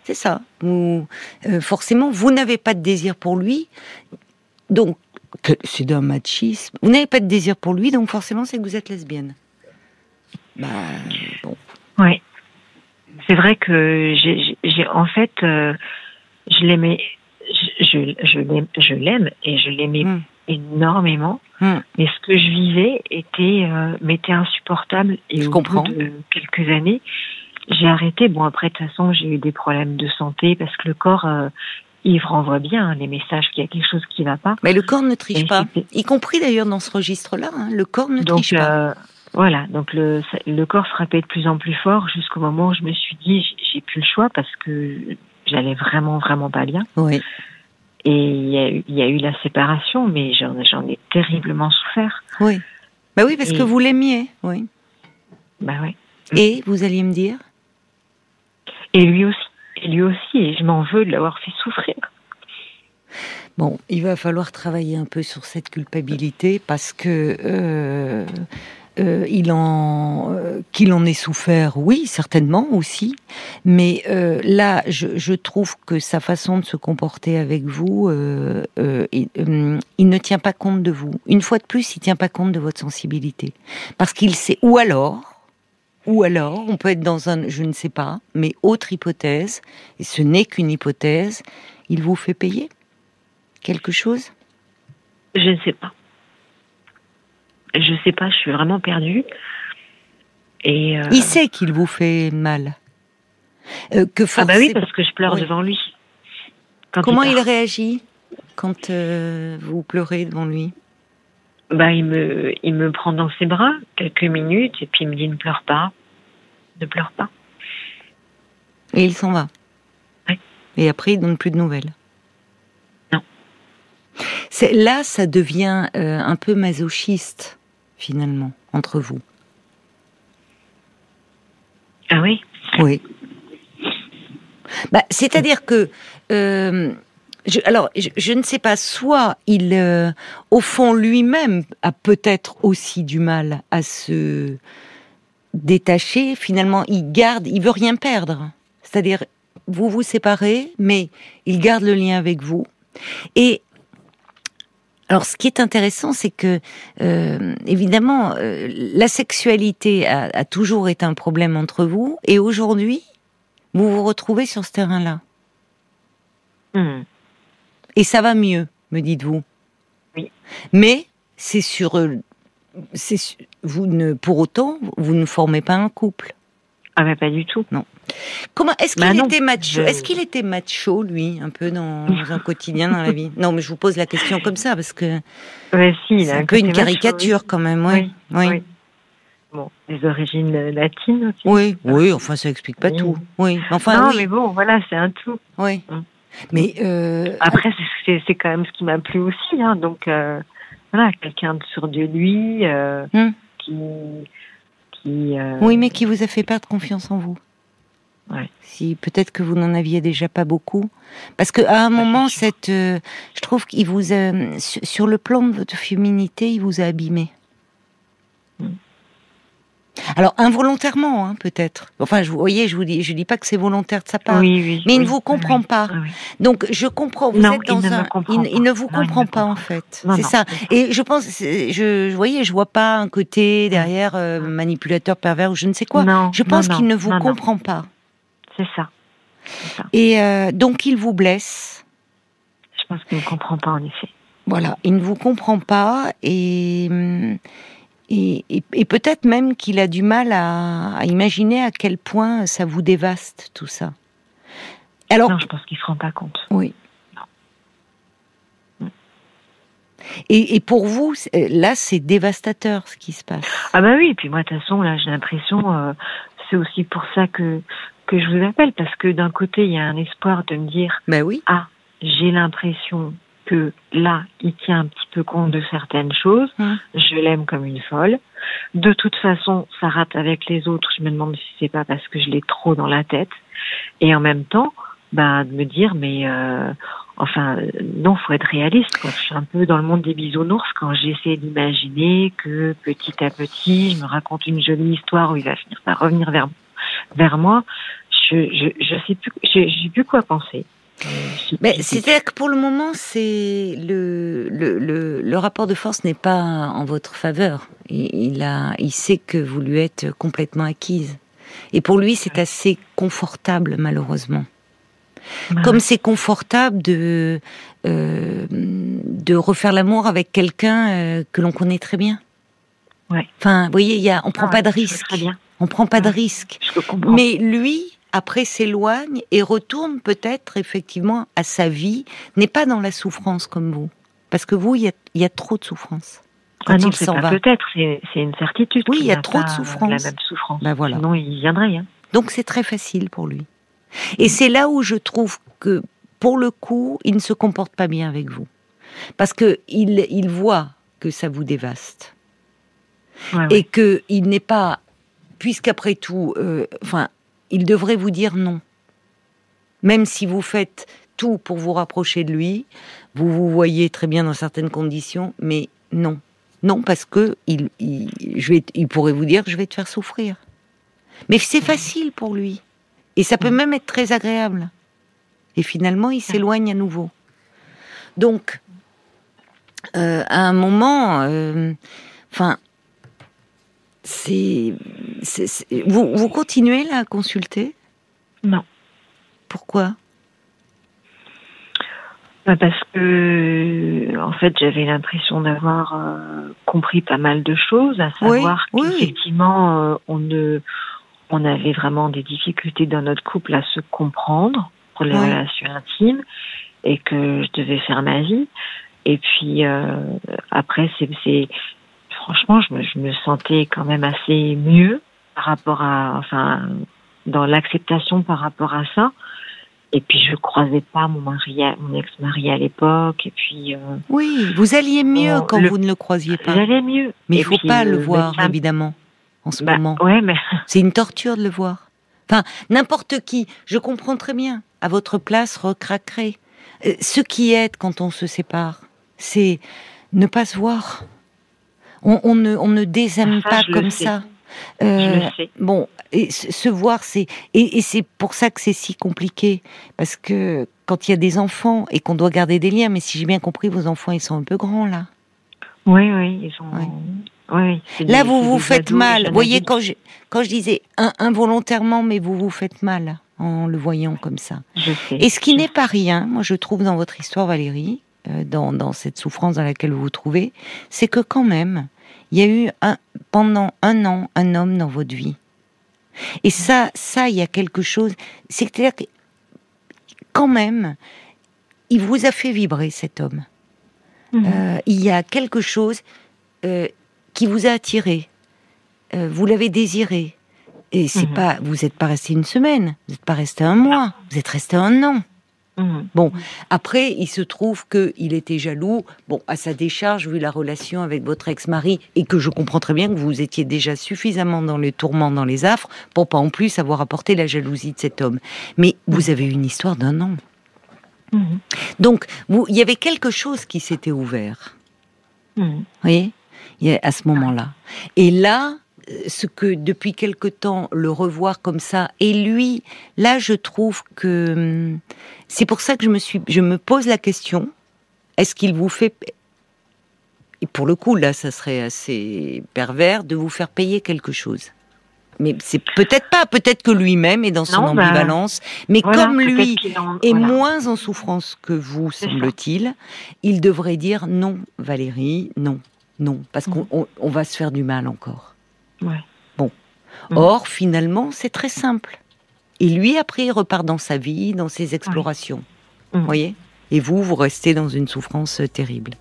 C'est ça. Vous, euh, forcément, vous n'avez pas de désir pour lui, donc c'est d'un machisme. Vous n'avez pas de désir pour lui, donc forcément, c'est que vous êtes lesbienne. Bah, bon.
Oui. C'est vrai que j'ai, en fait, euh, je l'aimais, je, je, l'aime, je l'aime et je l'aimais mmh. énormément. Mmh. Mais ce que je vivais était, euh, m'était insupportable. Et
je au comprends.
bout de quelques années, j'ai arrêté. Bon, après, de toute façon, j'ai eu des problèmes de santé parce que le corps, euh, il renvoie bien les messages qu'il y a quelque chose qui ne va pas.
Mais le corps ne triche pas, y compris d'ailleurs dans ce registre-là. Hein. le corps ne triche pas. Euh,
voilà, donc le, le corps frappait de plus en plus fort jusqu'au moment où je me suis dit, j'ai plus le choix parce que j'allais vraiment, vraiment pas bien.
Oui.
Et il y, a eu, il y a eu la séparation, mais j'en ai terriblement souffert.
Oui. Bah oui, parce
Et-
que vous l'aimiez, oui.
Bah ouais.
Et vous alliez me dire?
Et lui aussi. Et lui aussi. Et je m'en veux de l'avoir fait souffrir.
Bon, il va falloir travailler un peu sur cette culpabilité parce que euh, euh, il en euh, qu'il en ait souffert, oui, certainement aussi. Mais euh, là, je, je trouve que sa façon de se comporter avec vous, euh, euh, il, il ne tient pas compte de vous. Une fois de plus, il tient pas compte de votre sensibilité parce qu'il sait. Ou alors, ou alors, on peut être dans un, je ne sais pas, mais autre hypothèse, et ce n'est qu'une hypothèse, il vous fait payer quelque chose?
Je ne sais pas. Je sais pas, je suis vraiment perdue. Et euh,
Il sait qu'il vous fait mal. Euh, que
ah bah oui, parce que je pleure
Oui.
devant lui. Quand
Comment il réagit quand euh, vous pleurez devant lui?
Bah il me il me prend dans ses bras quelques minutes et puis il me dit ne pleure pas, ne pleure pas.
Et il s'en va.
Oui.
Et après, il donne plus de nouvelles.
Non.
C'est là, ça devient euh, un peu masochiste finalement entre vous.
Ah oui?
Oui. Bah, c'est-à-dire que, euh, alors, je, ne sais pas, soit il, euh, au fond, lui-même a peut-être aussi du mal à se détacher. Finalement, il garde, il veut rien perdre. C'est-à-dire, vous vous séparez, mais il garde le lien avec vous. Et alors, ce qui est intéressant, c'est que, euh, évidemment, euh, la sexualité a, a toujours été un problème entre vous, et aujourd'hui, vous vous retrouvez sur ce terrain-là.
Hmm.
Et ça va mieux, me dites-vous.
Oui.
Mais c'est sur, euh, c'est vous ne, pour autant, vous ne formez pas un couple.
Ah bah pas du tout.
Comment est-ce qu'il
Bah non,
était macho
je-
Est-ce qu'il était macho lui, un peu dans, dans un quotidien dans la vie? Non, mais je vous pose la question comme ça parce que
Ouais, si,
c'est un peu une
macho,
caricature quand même. Oui, oui,
oui. Bon, des origines euh, latines aussi.
oui, oui, Enfin, ça explique pas
Oui.
tout. Oui, enfin,
non,
oui,
mais bon, voilà, c'est un tout.
oui.
Hum.
Mais euh,
Après, c'est- quand même ce qui m'a plu aussi. Hein, donc, euh, voilà, quelqu'un de sûr de lui euh,
Hum.
qui. qui
oui, mais qui vous a fait perdre confiance en vous
Ouais.
Si peut-être que vous n'en aviez déjà pas beaucoup, parce que à un moment, cette, je trouve qu'il vous a, sur le plan de votre féminité, il vous a abîmé. Alors involontairement, hein, peut-être. Enfin, je, vous voyez, je vous dis, je dis pas que c'est volontaire de sa part,
Oui, oui.
mais il
oui,
ne vous comprend pas. Donc je comprends. Vous
Non,
êtes
il
dans
ne me
un,
comprend
il, il ne vous
Non, il
comprend
ne
pas en fait. C'est ça. Et je pense, je, je voyais, je vois pas un côté derrière euh, manipulateur pervers ou je ne sais quoi.
Non,
Je pense qu'il ne vous comprend pas.
C'est ça. C'est ça.
Et euh, donc il vous blesse.
Je pense qu'il ne comprend pas, en effet.
Voilà, il ne vous comprend pas et hum, et, et- et peut-être même qu'il a du mal à, à imaginer à quel point ça vous dévaste tout ça. Alors
Non, je pense qu'il ne se rend pas compte.
oui.
Non.
Et, et pour vous, là, c'est dévastateur ce qui se passe.
Ah bah oui, et puis moi, de toute façon, là, j'ai l'impression, euh, c'est aussi pour ça que, que je vous appelle, parce que d'un côté, il y a un espoir de me dire,
Ben oui.
ah, j'ai l'impression que là, il tient un petit peu compte de certaines choses,
Hum.
je l'aime comme une folle. De toute façon, ça rate avec les autres, je me demande si c'est pas parce que je l'ai trop dans la tête. Et en même temps, bah, de me dire, mais euh, enfin, non, faut être réaliste. Quoi. Je suis un peu dans le monde des bisounours quand j'essaie d'imaginer que petit à petit, je me raconte une jolie histoire où il va finir par revenir vers vers moi. Je je je sais plus, je j'ai plus quoi penser.
Mais c'est-à-dire que pour le moment, c'est le, le, le, le rapport de force n'est pas en votre faveur. Il, il a, il sait que vous lui êtes complètement acquise. Et pour lui, c'est assez confortable, malheureusement. Comme c'est confortable de, euh, de refaire l'amour avec quelqu'un euh, que l'on connaît très bien.
Ouais.
Enfin, vous voyez, il y a, on prend
ah,
pas de risque. On prend pas de risque. Mais lui, après, s'éloigne et retourne peut-être effectivement à sa vie, n'est pas dans la souffrance comme vous. Parce que vous, il y a, il y a trop de souffrance. Quand
ah non,
il s'en
pas
va.
peut-être, c'est une certitude.
Oui, il y a trop de souffrance.
La même souffrance.
Ben voilà.
Sinon, il viendrait. Hein.
Donc c'est très facile pour lui. Et c'est là où je trouve que pour le coup, il ne se comporte pas bien avec vous. Parce que il, il voit que ça vous dévaste. et que il n'est pas, puisqu'après tout, euh, enfin, il devrait vous dire non. Même si vous faites tout pour vous rapprocher de lui, vous vous voyez très bien dans certaines conditions, mais non. Non, parce que il, je vais, il pourrait vous dire je vais te faire souffrir. Mais c'est facile pour lui. Et ça peut même être très agréable. Et finalement, il s'éloigne à nouveau. Donc, euh, à un moment, euh, c'est, vous, vous continuez là à consulter?
Non.
Pourquoi?
Bah, Parce que, en fait, j'avais l'impression d'avoir euh, compris pas mal de choses, à savoir qu'effectivement, on ne, on avait vraiment des difficultés dans notre couple à se comprendre pour les relations intimes et que je devais faire ma vie. Et puis euh, après, c'est franchement, je me, je me sentais quand même assez mieux par rapport à, enfin, dans l'acceptation par rapport à ça. Et puis je croisais pas mon mari, mon ex-mari à l'époque. Et puis euh,
oui, vous alliez mieux quand vous ne le croisiez pas.
J'allais mieux.
Mais il faut pas le, voir évidemment en ce
bah,
moment.
Ouais, mais [laughs]
c'est une torture de le voir. Enfin, n'importe qui, je comprends très bien. À votre place, recraquerait. Euh, ce qui aide quand on se sépare, c'est ne pas se voir. On, ne, on ne désaime pas comme ça.
Euh,
bon, et se voir, c'est et, c'est pour ça que c'est si compliqué parce que quand il y a des enfants et qu'on doit garder des liens, mais si j'ai bien compris, vos enfants ils sont un peu grands là.
Oui, oui, ils sont. Oui.
là, vous vous faites mal. Vous voyez, quand je, quand je disais involontairement, mais vous vous faites mal en le voyant comme ça.
Je sais,
et ce qui n'est pas rien, moi je trouve dans votre histoire, Valérie, dans, dans, cette souffrance dans laquelle vous vous trouvez, c'est que quand même, il y a eu un, pendant un an un homme dans votre vie. Et ça, ça, il y a quelque chose. C'est-à-dire que quand même, il vous a fait vibrer cet homme. Mhm. Euh, il y a quelque chose euh, qui vous a attiré. vous l'avez désiré. Et c'est mhm. pas, vous n'êtes pas resté une semaine, vous n'êtes pas resté un mois, vous êtes resté un an. Mhm. Bon, après, il se trouve qu'il était jaloux, bon, à sa décharge, vu la relation avec votre ex-mari, et que je comprends très bien que vous étiez déjà suffisamment dans les tourments, dans les affres, pour pas en plus avoir apporté la jalousie de cet homme. Mais vous mhm. avez une histoire d'un an. Mhm. Donc, vous, il y avait quelque chose qui s'était ouvert. Vous voyez? À ce moment-là. Et là, ce que depuis quelque temps le revoir comme ça et lui là je trouve que hum, c'est pour ça que je me suis je me pose la question est-ce qu'il vous fait et pour le coup là ça serait assez pervers de vous faire payer quelque chose mais c'est peut-être pas, peut-être que lui-même est dans son bah, ambivalence, mais comme lui est moins en souffrance que vous, semble-t-il, il devrait dire non, Valérie, non, non, parce mm. qu'on va se faire du mal encore. Bon. Mm. Or, finalement, c'est très simple. Et lui, après, il repart dans sa vie, dans ses explorations. Vous mm. voyez? Et vous, vous restez dans une souffrance euh, terrible.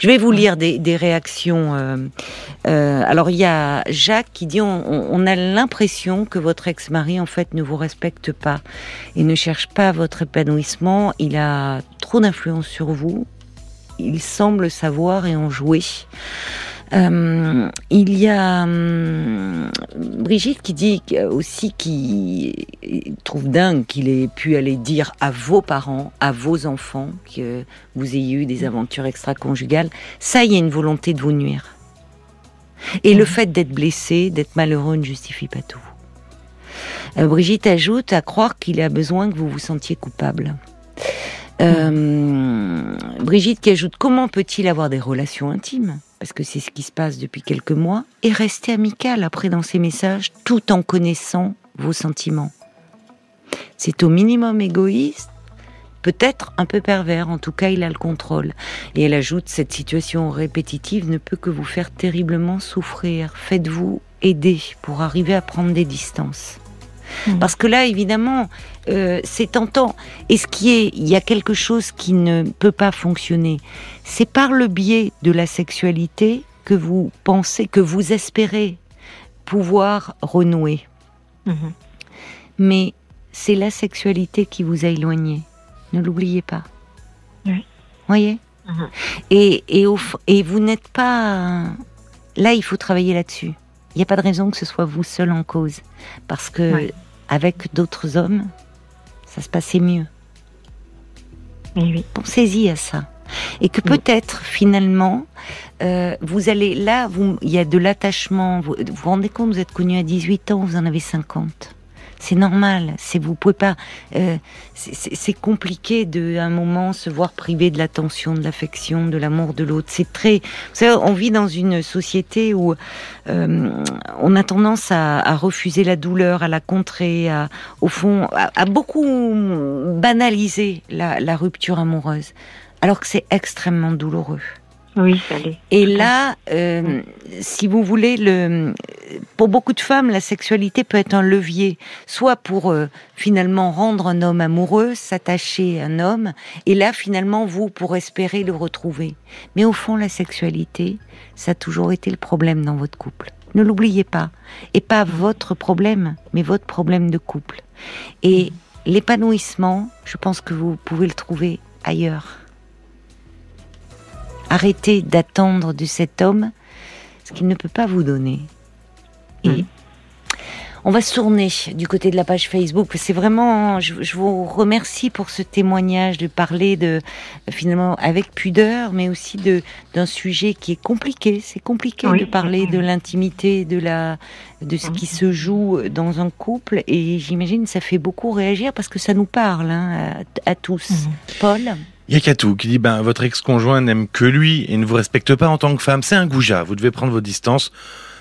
Je vais vous lire des, réactions. Euh, euh, alors il y a Jacques qui dit on, a l'impression que votre ex-mari en fait ne vous respecte pas et ne cherche pas votre épanouissement. Il a trop d'influence sur vous. Il semble savoir et en jouer. Euh, il y a hum, Brigitte qui dit aussi qu'il trouve dingue qu'il ait pu aller dire à vos parents, à vos enfants que vous ayez eu des aventures extra-conjugales. Ça, il y a une volonté de vous nuire. Et le mhm. fait d'être blessé, d'être malheureux ne justifie pas tout. Euh, Brigitte ajoute à croire qu'il a besoin que vous vous sentiez coupable. Euh, Brigitte qui ajoute comment peut-il avoir des relations intimes? Parce que c'est ce qui se passe depuis quelques mois, et rester amical après dans ses messages tout en connaissant vos sentiments. C'est au minimum égoïste, peut-être un peu pervers, en tout cas il a le contrôle. Et elle ajoute, cette situation répétitive ne peut que vous faire terriblement souffrir. Faites-vous aider pour arriver à prendre des distances. Mmh. Parce que là, évidemment, euh, c'est tentant. Et ce qui est, il y a quelque chose qui ne peut pas fonctionner. C'est par le biais de la sexualité que vous pensez, que vous espérez pouvoir renouer. Mmh. Mais c'est la sexualité qui vous a éloigné. Ne l'oubliez pas.
Oui.
Voyez?
Mhm.
et, et, au f- et vous n'êtes pas... Là, il faut travailler là-dessus. Il n'y a pas de raison que ce soit vous seul en cause. Parce que
Ouais.
avec d'autres hommes, ça se passait mieux.
Oui.
Pensez-y à ça. Et que
Oui.
peut-être, finalement, euh, vous allez... Là, il y a de l'attachement. Vous vous vous rendez compte, vous êtes connu à 18 ans, vous en avez 50. C'est normal. C'est vous pouvez pas. euh, c'est- compliqué de, un moment, se voir privé de l'attention, de l'affection, de l'amour de l'autre. C'est très. On vit dans une société où euh, on a tendance à, refuser la douleur, à la contrer, à, au fond, à, beaucoup banaliser la rupture amoureuse, alors que c'est extrêmement douloureux.
Oui, ça l'est.
Et là, euh, si vous voulez, le, pour beaucoup de femmes, la sexualité peut être un levier, soit pour euh, finalement rendre un homme amoureux, s'attacher à un homme, et là finalement vous pour espérer le retrouver. Mais au fond, la sexualité, ça a toujours été le problème dans votre couple. Ne l'oubliez pas, et pas votre problème, mais votre problème de couple. Et l'épanouissement, je pense que vous pouvez le trouver ailleurs. Arrêtez d'attendre de cet homme ce qu'il ne peut pas vous donner. Et
Mhm.
on va se tourner du côté de la page Facebook. C'est vraiment, je, je vous remercie pour ce témoignage de parler de finalement avec pudeur, mais aussi de d'un sujet qui est compliqué. C'est compliqué
Oui.
de parler de l'intimité, de la de ce qui se joue dans un couple. Et j'imagine ça fait beaucoup réagir parce que ça nous parle hein, à, à tous. Paul?
Il y a Katou qui dit ben votre ex-conjoint n'aime que lui et ne vous respecte pas en tant que femme. C'est un goujat. Vous devez prendre vos distances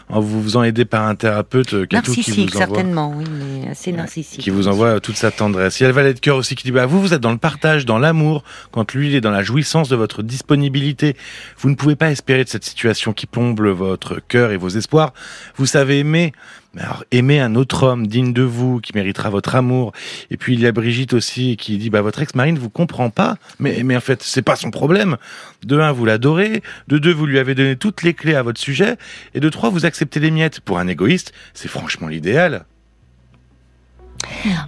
en vous faisant aider par un thérapeute euh, Katou qui
Narcissique,
vous envoie
certainement, oui, mais assez
Ouais,
narcissique.
qui vous envoie toute sa tendresse. Il y a le valet de cœur aussi qui dit bah vous vous êtes dans le partage, dans l'amour, quand lui il est dans la jouissance de votre disponibilité. Vous ne pouvez pas espérer de cette situation qui plombe votre cœur et vos espoirs. Vous savez aimer. Mais alors, aimer un autre homme digne de vous, qui méritera votre amour. Et puis il y a Brigitte aussi qui dit bah votre ex-mari ne vous comprend pas, mais mais en fait c'est pas son problème. De un vous l'adorez, de deux vous lui avez donné toutes les clés à votre sujet, et de trois vous acceptez les miettes. Pour un égoïste, c'est franchement l'idéal.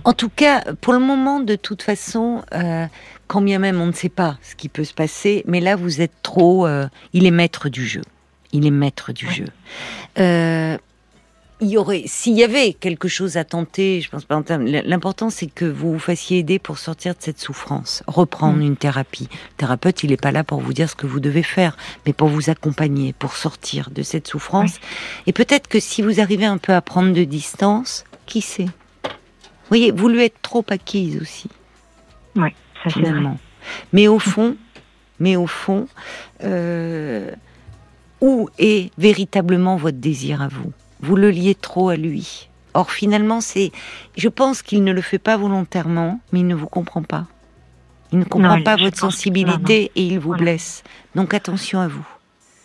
En tout cas, pour le moment, de toute façon, euh, quand bien même on ne sait pas ce qui peut se passer, mais là vous êtes trop. euh, il est maître du jeu. Il est maître du jeu. Euh, il y aurait, s'il y avait quelque chose à tenter, je pense pas. L'important, c'est que vous vous fassiez aider pour sortir de cette souffrance, reprendre
Mm.
une thérapie. Le thérapeute, il n'est pas là pour vous dire ce que vous devez faire, mais pour vous accompagner, pour sortir de cette souffrance. Et peut-être que si vous arrivez un peu à prendre de distance, qui sait? Vous voyez, vous lui êtes trop acquise aussi,
Ça, c'est vrai.
finalement. Mais au fond, mais au fond, euh, où est véritablement votre désir à vous? Vous le liez trop à lui. Or, finalement, c'est, je pense qu'il ne le fait pas volontairement, mais il ne vous comprend pas. Il ne comprend
il-
pas votre sensibilité et il vous
Voilà.
blesse. Donc attention à vous.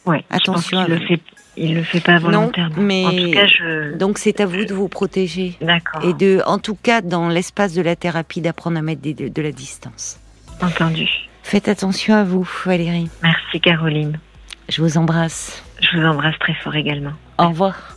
Ouais,
Attention
je pense qu'il
à
le
vous.
fait, il le fait pas volontairement.
mais-
En tout cas, je.
Donc c'est à vous de vous protéger
D'accord.
et de, en tout cas, dans l'espace de la thérapie, d'apprendre à mettre des- de, de la distance.
Entendu.
Faites attention à vous, Valérie.
Merci Caroline.
Je vous embrasse.
Je vous embrasse très fort également.
Au revoir.